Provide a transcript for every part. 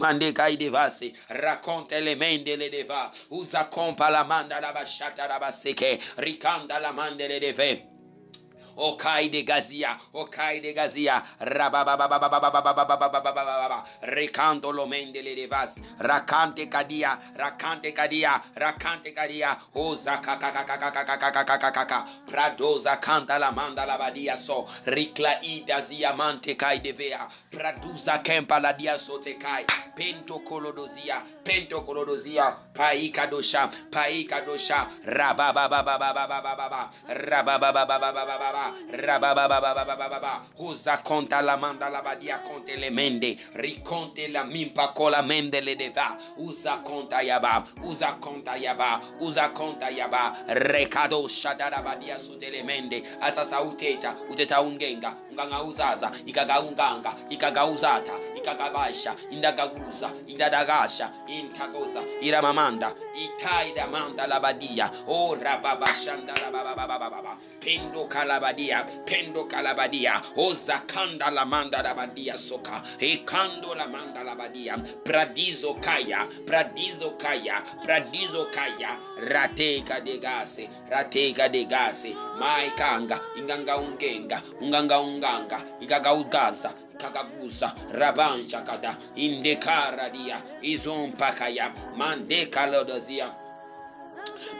mande kai devase raconte le mende le deva. Usa compa la manda la bashata la baseke ricanda la mande le deve Okaide Gazia, Okaide Gazia, Recando lo mendele de vas, Racante Cadia, Racante Cadia, Racante Cadia, Oza Kakakakakakakakakakakaka, Pradoza Canta la Manda la Badia so, Ricla Ida Ziamante Caide Vea, Praduza Kempa la Dia Sotecai, Pento Colodozia, Pento Colodozia, Paika Dosha, Paika Dosha, Rababababababababa, Rabababababababa. Rabababababababa uza conta la manda la badia conte le mende. Riconte la mimpa cola mende le deva. Uza conta yaba uza conta yaba uza conta yaba recado shadara badia sute le mende. Asasa uteta uteta ungenga unganga uzaza ikaga unganga ikaga uzata ikagabasha indagaguza indadagasha inkagoza iramamanda ikaida manda la badia. O rababashanda rabababababa pendo rabadia pendo calabadia oza kanda la manda rabadia soka e kando la manda rabadia pradiso kaya pradiso kaya pradiso kaya rateka de gase rateka de gase mai kanga inganga ungenga unganga unganga igaga ugaza kagaguza rabancha kada indekara dia izompakaya mandekalodozia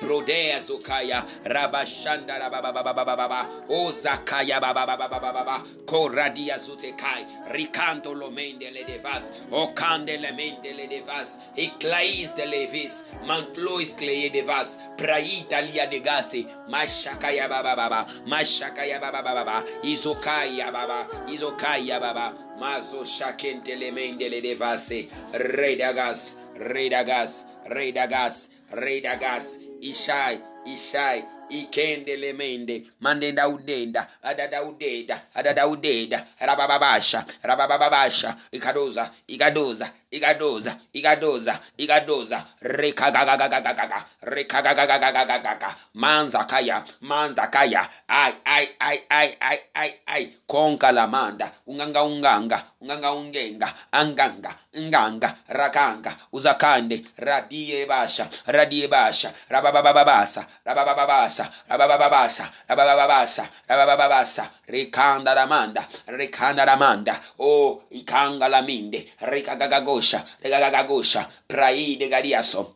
Brodea Zokaya Rabashanda Rababababababa O Zakaya Babababababa Koradia Zutekai Ricanto Lomende le devas O Cande le mende le devas Eclais de levis Mantlois cleye devas Praita lia de gase Mashakaya Babababa Mashakaya Babababa Izokaya Baba Izokaya Baba Mazo Shakente le mende le devase Redagas Redagas Redagas Redagas Ishai Ishai ikende lemende mandenda udenda adada udeda adada udeda rabababasha rabababasha ikadoza ikadoza ikadoza ikadoza ikadoza. Rekagagagagagaga rekagagagagagaga. Manza kaya manza kaya. Ai ai ai ai ai ai konka la manda. Unganga unganga unganga ungenga. Anganga nganga rakanga. Uzakande radie basha radie basha rababababasa babababassa, rabababassa, rabababassa, rabababassa, ricanda la manda, ricanda la ramanda, oh, ikanga laminde, ricagagagosha, ricagagagosha, praide gariaso.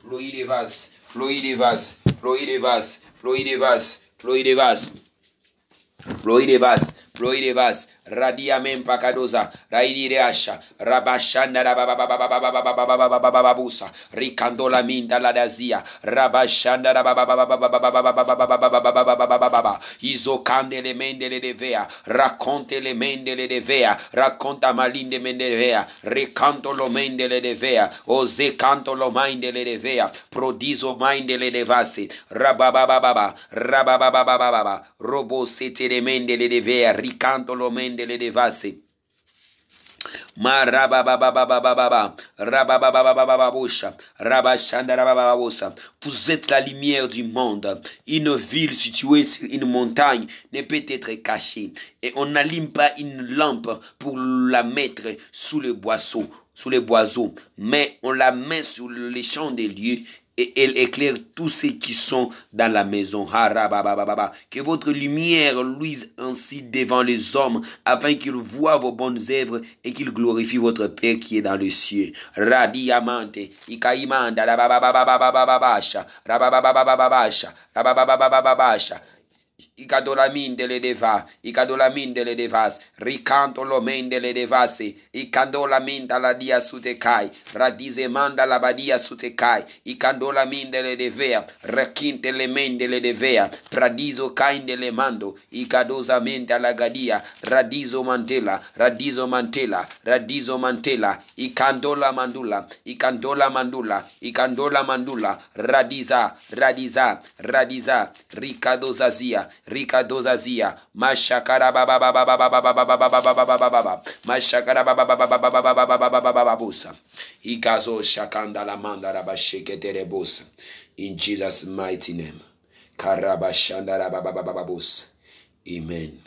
Flow de vas, flow de vas, flow de vas, Radia men raidi reasha, rabashanda rababababababababababusa, rabashanda izokande le mendele devea raconte le mendele devea racconta malinde mendevea recanto lo mendele devea oze canto lo mindele devea prodiso mindele devasi rababababa rababababa robo sete le mendele devea ricanto lo mendele devasi vous êtes la lumière du monde. Une ville située sur une montagne ne peut être cachée. Et on n'allume pas une lampe pour la mettre sous le boisseau, sous les boiseaux, mais on la met sur les champs des lieux et elle éclaire tous ceux qui sont dans la maison. Que votre lumière luise ainsi devant les hommes, afin qu'ils voient vos bonnes œuvres et qu'ils glorifient votre Père qui est dans le ciel. Radiamante, ikaimanda, rabababababababasha, rababababababasha, rababababababasha. icadolamindele deva icadolamindele devas ricantolomendele devase icandolamenda la dia sutekai sutecai radizemanda la badia sutekai sutecai icandolamindele devea recintele mendele devea pradizo caindele mando icadosamenda la gadia radizo mantela radizo mantela radizo mantela ikandola mandula ikandola mandula ikandola mandula radiza radiza radiza ricadozazia ricadozazia, mashakara baba baba baba baba baba baba baba baba baba, mashakara baba baba baba baba baba baba baba baba busa, ikazo shakanda la manda rabasheke terebosa, in Jesus' mighty name, karabashanda baba baba baba busa, amen.